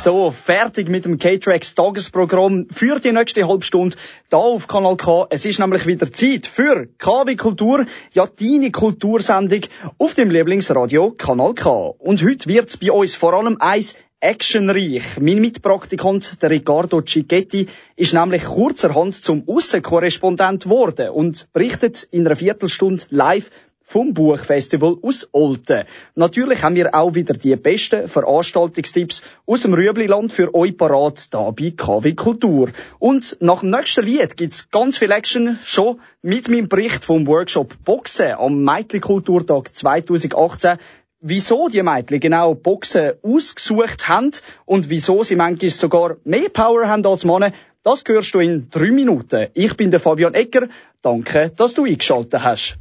So, fertig mit dem K-Tracks Tagesprogramm für die nächste Halbstunde da auf Kanal K. Es ist nämlich wieder Zeit für KW Kultur, ja deine Kultursendung auf dem Lieblingsradio Kanal K. Und heute wird's bei uns vor allem eins actionreich. Mein Mitpraktikant, der Riccardo Cicchetti, ist nämlich kurzerhand zum Aussenkorrespondent geworden und berichtet in einer Viertelstunde live vom Buchfestival aus Olten. Natürlich haben wir auch wieder die besten Veranstaltungstipps aus dem Rüebliland für euch parat da bei KW Kultur. Und nach dem nächsten Lied gibt's ganz viel Action schon mit meinem Bericht vom Workshop Boxen am Meitli Kulturtag 2018 wieso die Mädchen genau Boxen ausgesucht haben und wieso sie manchmal sogar mehr Power haben als Männer, das hörst du in drei Minuten. Ich bin der Fabian Ecker. Danke, dass du eingeschaltet hast.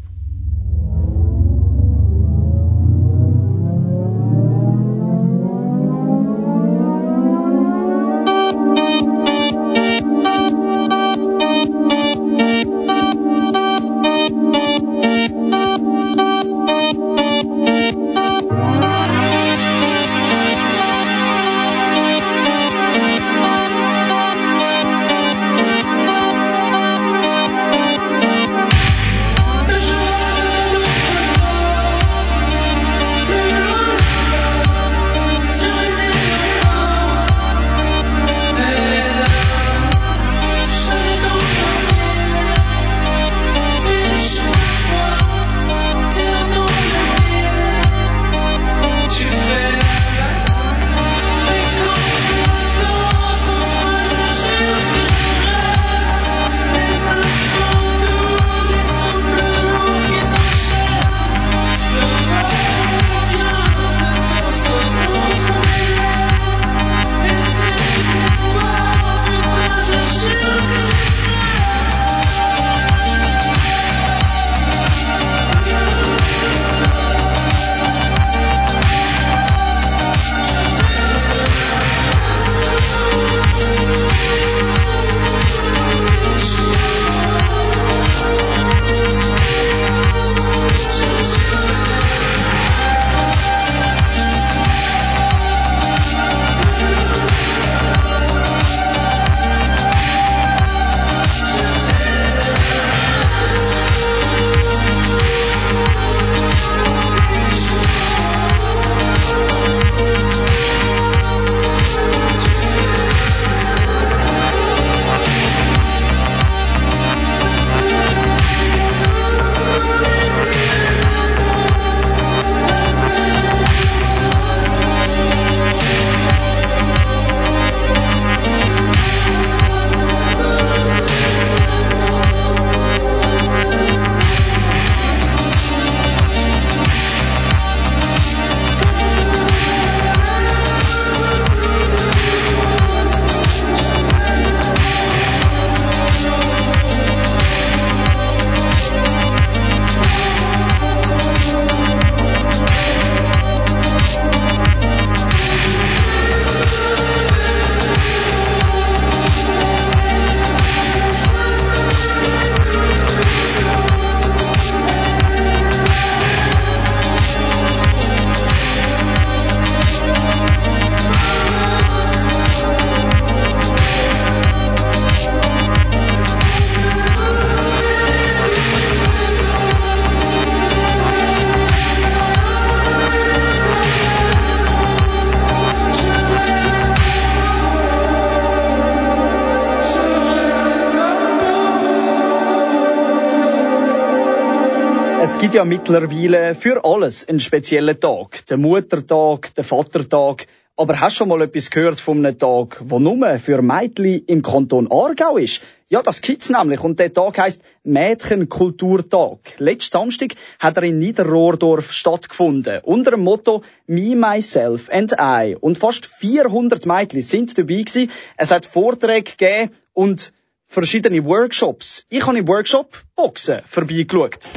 Ja mittlerweile für alles einen speziellen Tag. Der Muttertag, der Vatertag. Aber hast du schon mal etwas gehört von einem Tag, der nur für Mädchen im Kanton Aargau ist? Ja, das gibt's nämlich. Und der Tag heisst Mädchenkulturtag. Letzten Samstag hat er in Niederrohrdorf stattgefunden. Unter dem Motto Me, Myself and I. Und fast 400 Mädchen sind dabei gewesen. Es hat Vorträge gegeben und verschiedene Workshops. Ich habe im Workshop Boxen vorbeigeschaut.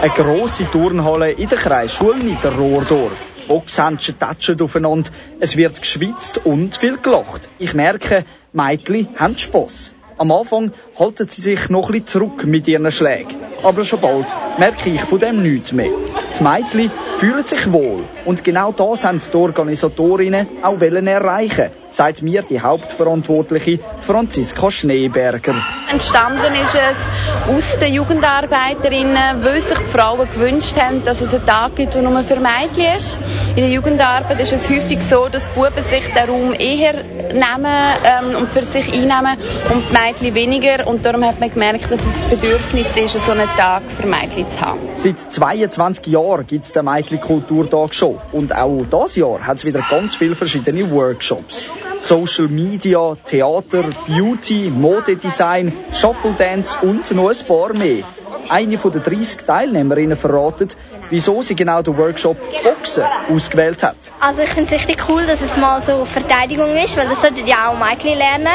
Eine grosse Turnhalle in der Kreisschule Niederrohrdorf. Boxhändchen tatschen aufeinander, es wird geschwitzt und viel gelacht. Ich merke, Mädchen haben Spass. Am Anfang halten sie sich noch bisschen zurück mit ihren Schlägen. aber schon bald merke ich von dem nichts mehr. Die Mädchen fühlen sich wohl. Und genau das haben die Organisatorinnen auch erreichen sagt mir die Hauptverantwortliche Franziska Schneeberger. Entstanden ist es aus den Jugendarbeiterinnen, weil sich die Frauen gewünscht haben, dass es einen Tag gibt, der nur für Mädchen ist. In der Jugendarbeit ist es häufig so, dass Buben sich den Raum eher nehmen ähm, und für sich einnehmen und die Mädchen weniger. Und darum hat man gemerkt, dass es ein Bedürfnis ist, so einen Tag für Mädchen zu haben. Seit 22 Jahren gibt es den Mädchen-Kulturtag schon. Und auch dieses Jahr hat es wieder ganz viele verschiedene Workshops. Social Media, Theater, Beauty, Modedesign, Shuffle Dance und noch ein paar mehr. Eine von den 30 Teilnehmerinnen verratet, wieso sie genau den Workshop Boxen ausgewählt hat. Also ich finde es richtig cool, dass es mal so Verteidigung ist, weil das sollten ja auch Mädchen lernen.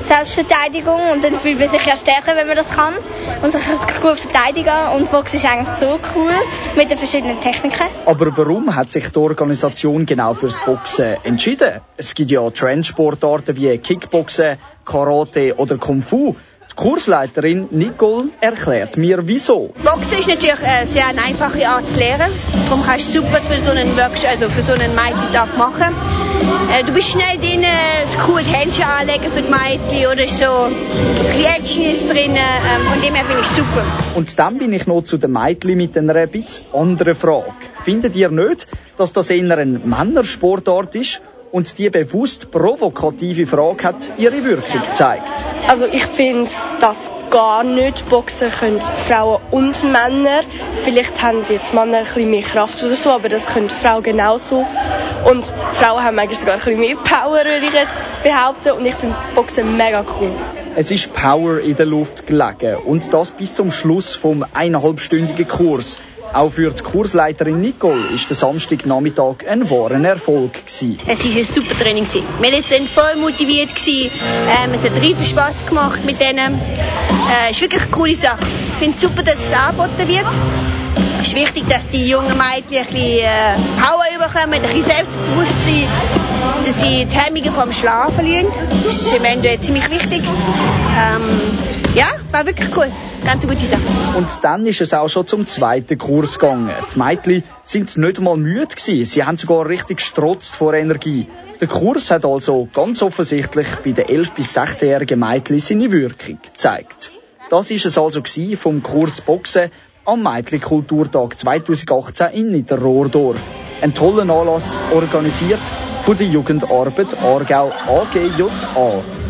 Selbstverteidigung und dann fühlt man sich ja stärker, wenn man das kann und sich gut verteidigen und Boxen ist eigentlich so cool mit den verschiedenen Techniken. Aber warum hat sich die Organisation genau fürs Boxen entschieden? Es gibt ja Trendsportarten wie Kickboxen, Karate oder Kung Fu. Kursleiterin Nicole erklärt mir wieso. Boxen ist natürlich eine sehr einfache Art zu lernen. Darum kannst du super für so einen Workshop, also für so einen Mädchentag machen. Äh, du bist schnell drin, es cool Händchen anlegen für die Mädchen oder so. Die Action ist drin, ähm, von dem her finde ich super. Und dann bin ich noch zu den Mädchen mit einer etwas anderen Frage. Findet ihr nicht, dass das eher ein Männersportart ist und die bewusst provokative Frage hat ihre Wirkung gezeigt. Also ich finde, dass gar nicht boxen können Frauen und Männer. Vielleicht haben jetzt Männer ein bisschen mehr Kraft oder so, aber das können Frauen genauso. Und Frauen haben eigentlich sogar ein bisschen mehr Power, würde ich jetzt behaupten. Und ich finde Boxen mega cool. Es ist Power in der Luft gelegen und das bis zum Schluss vom eineinhalbstündigen Kurs. Auch für die Kursleiterin Nicole ist der Samstagnachmittag ein wahrer Erfolg gewesen. Es war ein super Training. Wir waren voll motiviert. Ähm, es hat riesen Spass gemacht mit denen. Äh, ist wirklich eine coole Sache. Ich finde es super, dass es angeboten wird. Es ist wichtig, dass die jungen Mädchen ein bisschen äh, Power bekommen, ein bisschen Selbstbewusstsein, dass sie die Hemmungen vom Schlafen verlieren. Das ist im Ende ziemlich wichtig. Ähm, ja, war wirklich cool. Ganz gute Sache. Und dann ist es auch schon zum zweiten Kurs gegangen. Die Mädchen sind nicht mal müde gewesen. Sie haben sogar richtig strotzt vor Energie. Der Kurs hat also ganz offensichtlich bei den 11- bis 16-jährigen Mädchen seine Wirkung gezeigt. Das ist es also vom Kurs Boxen am Mädchenkulturtag 2018 in Niederrohrdorf. Ein toller Anlass, organisiert von der Jugendarbeit Aargau AGJA.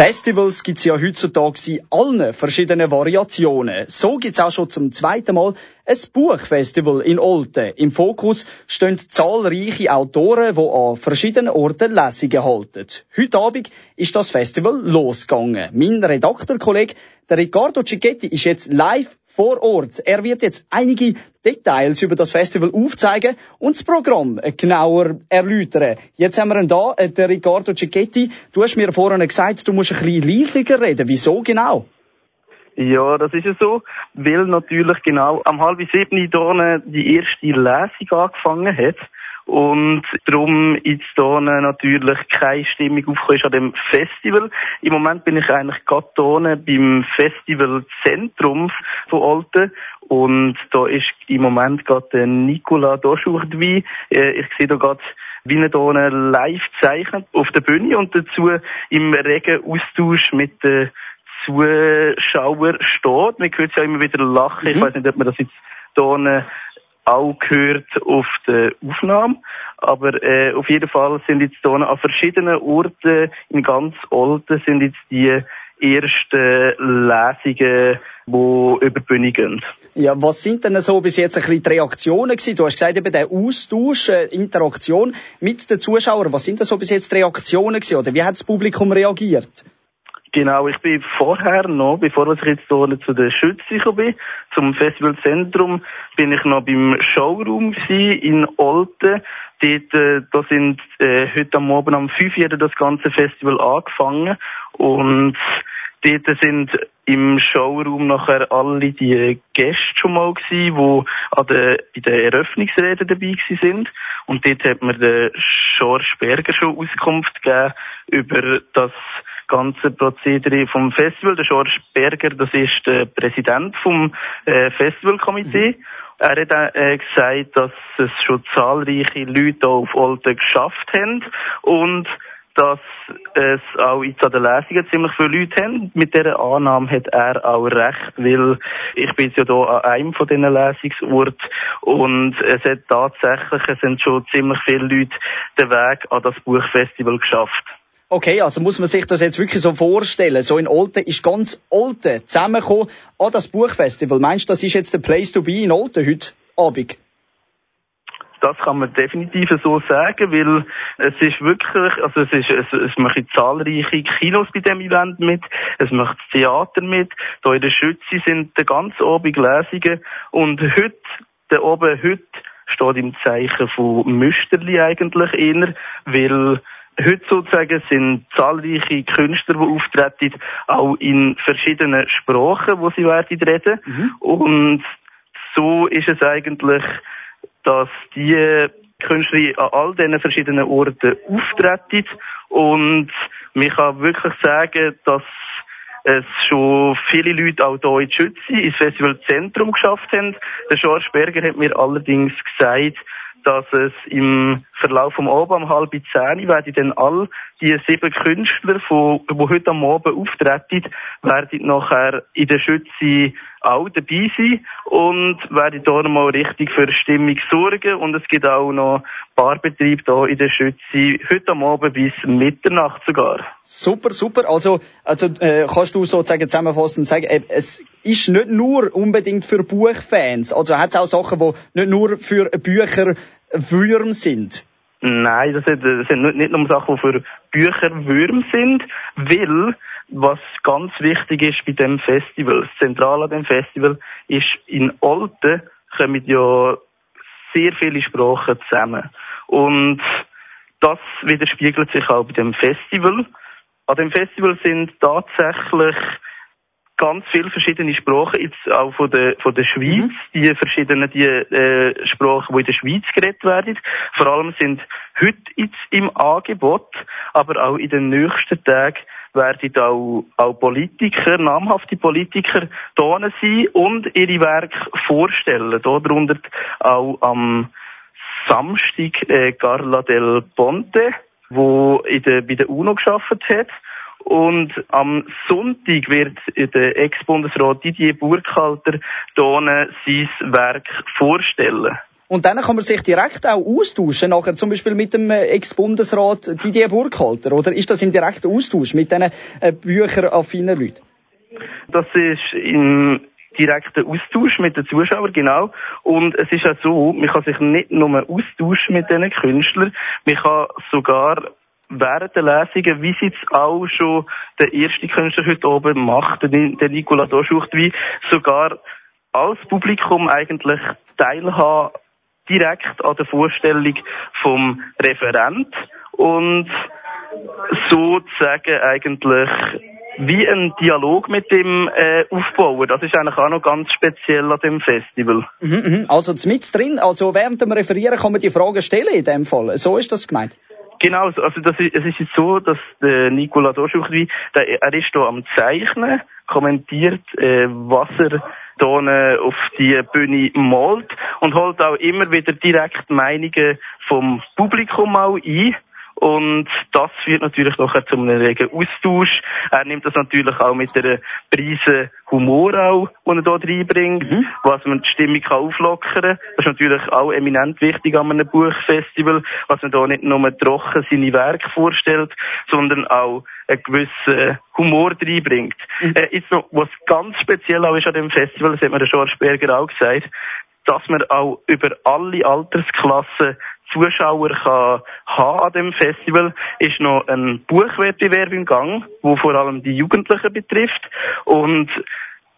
Festivals gibt's ja heutzutage in allen verschiedenen Variationen. So gibt's auch schon zum zweiten Mal ein Buchfestival in Olten. Im Fokus stehen zahlreiche Autoren, die an verschiedenen Orten Lesungen halten. Heute Abend ist das Festival losgegangen. Mein Redaktorkollege, der Riccardo Cicchetti, ist jetzt live vor Ort. Er wird jetzt einige Details über das Festival aufzeigen und das Programm genauer erläutern. Jetzt haben wir ihn da, äh, den Riccardo Cicchetti. Du hast mir vorhin gesagt, du musst ein bisschen leisiger reden. Wieso genau? Ja, das ist ja so, weil natürlich genau am halb sieben hier die erste Lesung angefangen hat und darum jetzt hier natürlich keine Stimmung aufgekommen an dem Festival. Im Moment bin ich eigentlich gerade hier beim Festivalzentrum von Olten und da ist im Moment gerade der Nicola Doschur dabei. Äh, ich sehe da gerade wie er hier live zeichnet auf der Bühne und dazu im regen Austausch mit den Zuschauern steht. Man hört ja immer wieder lachen. Mhm. Ich weiß nicht, ob man das jetzt hier auch gehört auf der Aufnahme. Aber äh, auf jeden Fall sind jetzt hier an verschiedenen Orten in ganz Olten sind jetzt die ersten Lesungen, die über die Bühne gehen. Ja, was sind denn so bis jetzt ein bisschen die Reaktionen gewesen? Du hast gesagt, eben der Austausch, äh, Interaktion mit den Zuschauern. Was sind denn so bis jetzt die Reaktionen gewesen? Oder wie hat das Publikum reagiert? Genau, ich bin vorher noch, bevor ich jetzt hier zu der Schütze bin, zum Festivalzentrum, bin ich noch beim Showroom in Olten. Dort, äh, da sind äh, heute am Abend um 5 Uhr das ganze Festival angefangen und dort sind im Showroom nachher alle die Gäste schon mal gewesen, die an der, in der Eröffnungsrede dabei gewesen sind. Und dort hat mir der George Berger schon Auskunft gegeben über das ganze Prozedere vom Festival. Der George Berger, das ist der Präsident vom äh, Festivalkomitee. Mhm. Er hat äh, gesagt, dass es schon zahlreiche Leute auf Olten geschafft haben und dass es auch jetzt an den Lesungen ziemlich viele Leute haben. Mit dieser Annahme hat er auch recht, weil ich bin ja hier an einem von diesen Lesungsorten und es hat tatsächlich, es sind schon ziemlich viele Leute den Weg an das Buchfestival geschafft. Okay, also muss man sich das jetzt wirklich so vorstellen. So in Olten ist ganz Olten zusammengekommen an das Buchfestival. Meinst du, das ist jetzt der Place to be in Olten heute Abend? Das kann man definitiv so sagen, weil es ist wirklich, also es ist, es, es machen zahlreiche Kinos bei dem Event mit, es macht Theater mit, da in der Schütze sind der ganze Abend Lesungen und heute, der oben heute steht im Zeichen von Müsterli eigentlich eher, weil Heute sozusagen sind zahlreiche Künstler, die auftreten, auch in verschiedenen Sprachen, wo sie werden reden. Mhm. Und so ist es eigentlich, dass die Künstler an all diesen verschiedenen Orten auftreten. Und man kann wirklich sagen, dass es schon viele Leute auch hier in Schütze ins Festivalzentrum geschafft haben. Der George Berger hat mir allerdings gesagt, dass es im Verlauf vom Abend um halb zehn werden dann all die sieben Künstler, die, heute am Abend auftreten, werden nachher in der Schütze auch dabei sein und werden da nochmal richtig für Stimmung sorgen und es gibt auch noch Barbetrieb hier in der Schütze heute am Abend bis Mitternacht sogar. Super, super. Also, also äh, kannst du sozusagen zusammenfassend sagen, äh, es ist nicht nur unbedingt für Buchfans, also hat es auch Sachen, die nicht nur für Bücher Würm sind? Nein, das sind, das sind nicht nur Sachen, die für Bücher Würm sind, weil was ganz wichtig ist bei dem Festival, das Zentrale an dem Festival, ist in Olten kommen ja sehr viele Sprachen zusammen. Und das widerspiegelt sich auch bei dem Festival. An dem Festival sind tatsächlich ganz viele verschiedene Sprachen, jetzt auch von der, von der Schweiz, mhm. die verschiedenen, die, äh, Sprachen, die in der Schweiz geredet werden. Vor allem sind heute jetzt im Angebot, aber auch in den nächsten Tagen werden auch, auch Politiker, namhafte Politiker da sein und ihre Werke vorstellen. Darunter auch am Samstag äh, Carla del Ponte, wo in der, bei der UNO geschafft hat und am Sonntag wird der Ex-Bundesrat Didier Burkhalter hier sein Werk vorstellen. Und dann kann man sich direkt auch austauschen, nachher zum Beispiel mit dem äh, Ex-Bundesrat Didier Burkhalter, oder ist das im direkten Austausch mit diesen äh, bücheraffinen Leuten? Das ist im direkten Austausch mit den Zuschauern, genau. Und es ist auch so, man kann sich nicht nur austauschen mit diesen Künstlern, man kann sogar während der Lesungen, wie sie jetzt auch schon der erste Künstler heute oben macht, der Nicola Doschucht, wie sogar als Publikum eigentlich teilhaben direkt an der Vorstellung vom Referent und sozusagen eigentlich wie ein Dialog mit dem äh, aufbauen. Das ist eigentlich auch noch ganz speziell an dem Festival. Mhm, mhm. Also mit drin, also während dem Referieren kann man die Fragen stellen in dem Fall. So ist das gemeint. Genau, also das ist, es ist jetzt so, dass der Nicola Doschuchwi, der, er ist da am Zeichnen, kommentiert, äh, was er da auf die Bühne malt und holt auch immer wieder direkt Meinungen vom Publikum auch ein. Und das führt natürlich nachher zu einem regen Austausch. Er nimmt das natürlich auch mit der Preise Humor auch, den er dort reinbringt, mhm. was man die Stimmung kann auflockern kann. Das ist natürlich auch eminent wichtig an einem Buchfestival, was man da nicht nur trocken seine Werke vorstellt, sondern auch einen gewissen Humor reinbringt. Mhm. Äh, jetzt noch, was ganz speziell auch ist an dem Festival, das hat mir der George Berger auch gesagt, dass man auch über alle Altersklassen Zuschauer kann haben an dem Festival, ist noch ein Buchwettbewerb im Gang, wo vor allem die Jugendlichen betrifft. Und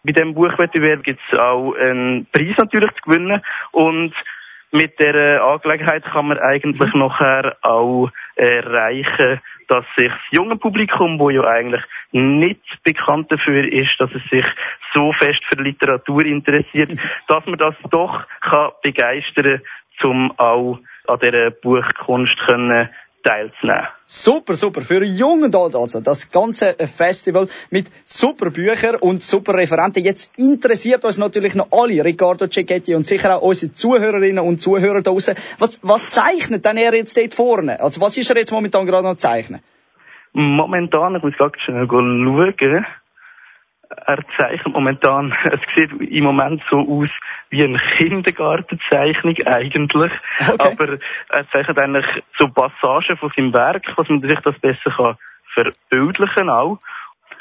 bei dem Buchwettbewerb gibt es auch einen Preis natürlich zu gewinnen. Und mit der Angelegenheit kann man eigentlich mhm. nachher auch erreichen, dass sich das junge Publikum, wo ja eigentlich nicht bekannt dafür ist, dass es sich so fest für Literatur interessiert, mhm. dass man das doch kann begeistern, zum auch an dieser Buchkunst können teilzunehmen. Super, super. Für Jung und Alt also. Das ganze Festival mit super Büchern und super Referenten. Jetzt interessiert uns natürlich noch alle, Riccardo Cecchetti und sicher auch unsere Zuhörerinnen und Zuhörer da draussen. Was, was zeichnet denn er jetzt dort vorne? Also was ist er jetzt momentan gerade noch zeichnen? Momentan, ich muss gerade schnell schauen er zeichnet momentan, es sieht im Moment so aus wie eine Kindergartenzeichnung eigentlich, okay. aber er zeichnet eigentlich so Passagen von seinem Werk, was man sich das besser kann verbildlichen auch.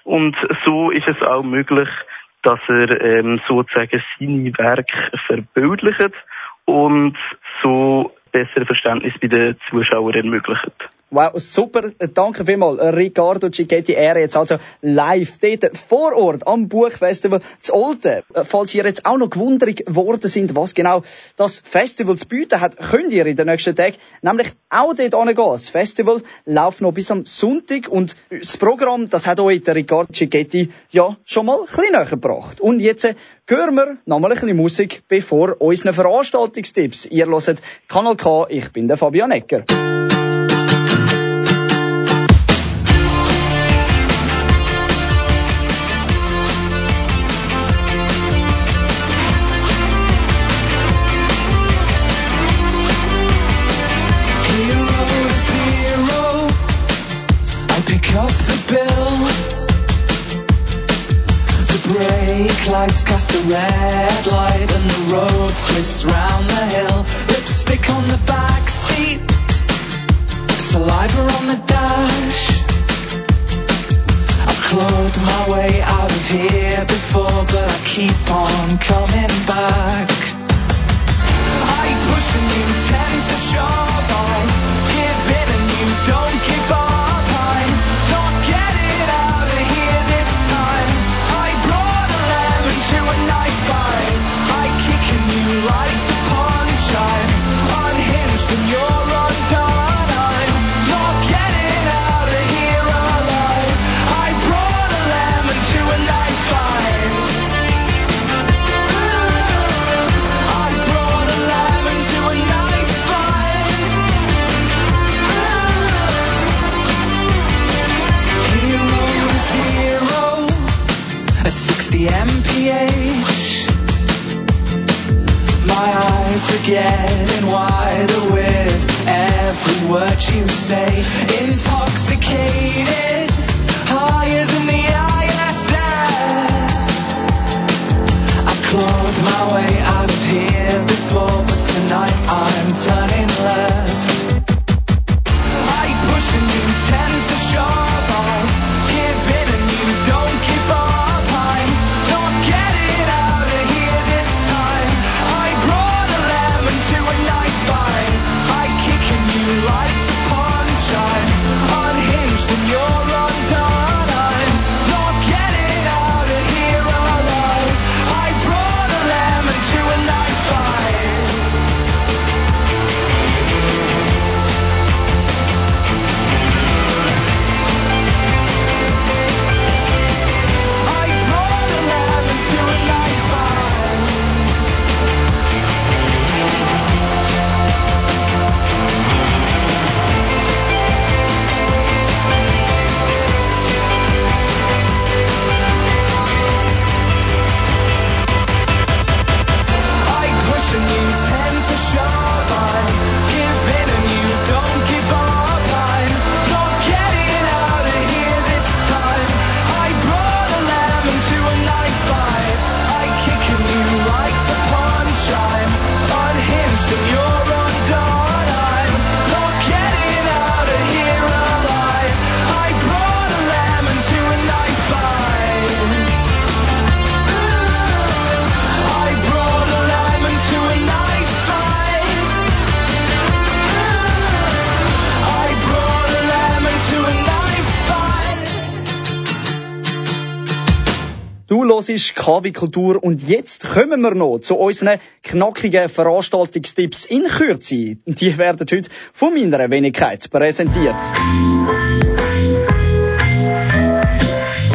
Und so ist es auch möglich, dass er ähm, sozusagen seine Werke verbildlicht und so bessere Verständnis bei den Zuschauern ermöglicht. Wow, super. Danke vielmals, Riccardo Cicchetti. Er jetzt also live dort vor Ort am Buchfestival zu Olten. Falls ihr jetzt auch noch gewundert worden sind, was genau das Festival zu bieten hat, könnt ihr in den nächsten Tagen nämlich auch dort hingehen. Das Festival läuft noch bis am Sonntag und das Programm, das hat euch der Riccardo Cicchetti ja schon mal ein bisschen näher gebracht. Und jetzt äh, hören wir nochmal ein bisschen Musik, bevor unseren Veranstaltungstipps. Ihr hört Kanal K, ich bin der Fabian Ecker. Cast a red light and the road twists round eyes are getting wider with every word you say. Intoxicated, higher than the ISS. I clawed my way out of here before, hörst KW Kultur und jetzt kommen wir noch zu unseren knackigen Veranstaltungstipps in Kürze. Die werden heute von meiner Wenigkeit präsentiert.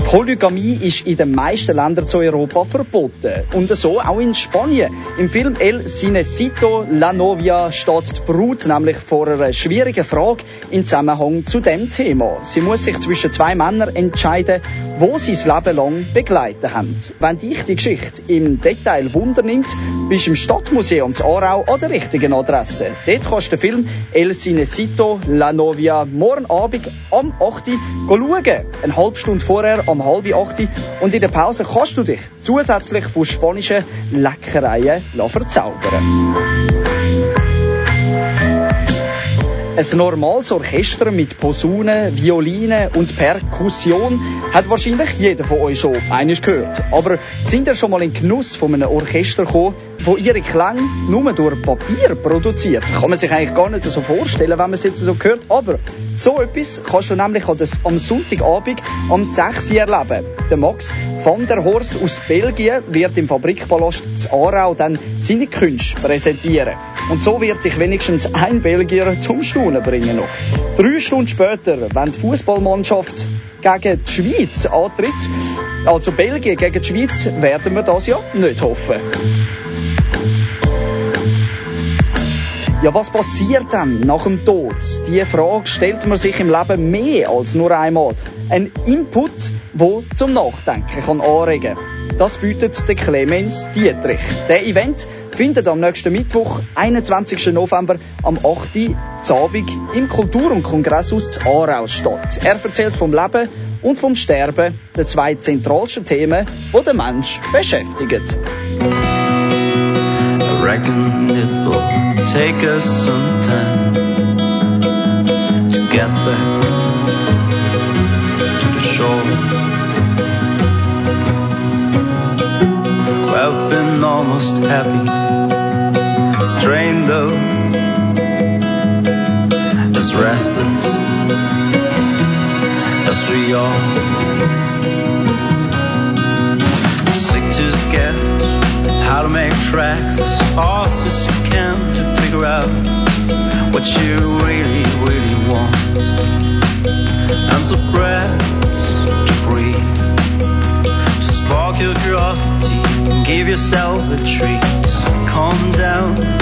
Polygamie ist in den meisten Ländern zu Europa verboten. Und so auch in Spanien. Im Film El Cinecito La Novia steht die Brut nämlich vor einer schwierigen Frage im Zusammenhang zu dem Thema. Sie muss sich zwischen zwei Männern entscheiden, wo sie das Leben lang begleiten haben. Wenn dich die Geschichte im Detail wundernimmt, bist du im Stadtmuseum zu Aarau an der richtigen Adresse. Dort kannst du den Film El Cinecito La Novia morgen Abend am 8. Uhr schauen. Eine halbe Stunde vorher am halb acht. Und in der Pause kannst du dich zusätzlich von spanischen Leckereien verzaubern. Ein normales Orchester mit Posaunen, Violinen und Perkussion hat wahrscheinlich jeder von euch schon eines gehört. Aber sind ihr schon mal in Genuss von einem Orchester gekommen, wo ihre Klänge nur durch Papier produziert? Kann man sich eigentlich gar nicht so vorstellen, wenn man es jetzt so hört. Aber so etwas kannst du nämlich am Sonntagabend am 6 Uhr erleben. Der Max van der Horst aus Belgien wird im Fabrikpalast zu Aarau dann seine Künste präsentieren. Und so wird dich wenigstens ein Belgier zum Staunen bringen noch. Drei Stunden später, wenn die Fußballmannschaft gegen die Schweiz antritt, also Belgien gegen die Schweiz, werden wir das ja nicht hoffen. Ja, was passiert dann nach dem Tod? Die Frage stellt man sich im Leben mehr als nur einmal. Ein Input, wo zum Nachdenken kann anregen. Das bietet der Clemens Dietrich. Der Event findet am nächsten Mittwoch, 21. November, am 8. Abend im Kultur- und Kongresshaus zu Aarau statt. Er erzählt vom Leben und vom Sterben, den zwei zentralsten Themen, die den Mensch beschäftigen. take us some time to get back almost happy, strained though, as restless as we all. Sick to sketch how to make tracks as fast as you can to figure out what you really, really want. And so to breathe, to spark your curiosity, give yourself a treat. Calm down.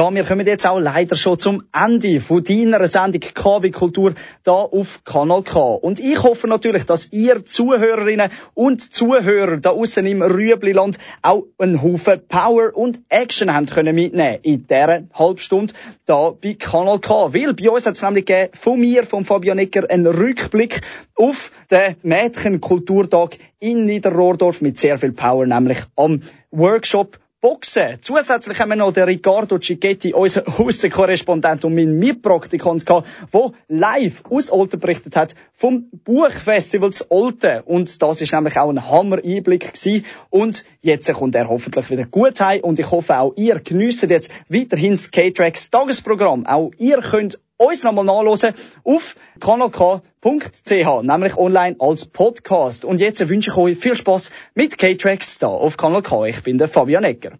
Ja, wir kommen jetzt auch leider schon zum Ende von deiner Sendung KW Kultur da auf Kanal K. Und ich hoffe natürlich, dass ihr Zuhörerinnen und Zuhörer da außen im Rüebliland auch einen Haufen Power und Action haben können mitnehmen in dieser Halbstunde da bei Kanal K. Weil bei uns hat es nämlich von mir, von Fabian Ecker, einen Rückblick auf den Mädchenkulturtag in Niederrohrdorf mit sehr viel Power, nämlich am Workshop Boxen. Zusätzlich haben wir noch den Riccardo Cicchetti, unseren Aussenkorrespondent und meinen Mitpraktikant gehabt, der live aus Olten berichtet hat vom Buchfestival zu Olten. Und das ist nämlich auch ein Hammer-Einblick. Und jetzt kommt er hoffentlich wieder gut heim. Und ich hoffe auch ihr geniesst jetzt weiterhin das K-Tracks Tagesprogramm. Auch ihr könnt uns nochmal nachlesen auf kanalk.ch, nämlich online als Podcast. Und jetzt wünsche ich euch viel Spaß mit K-Tracks da auf Kanal K. Ich bin der Fabian Ecker.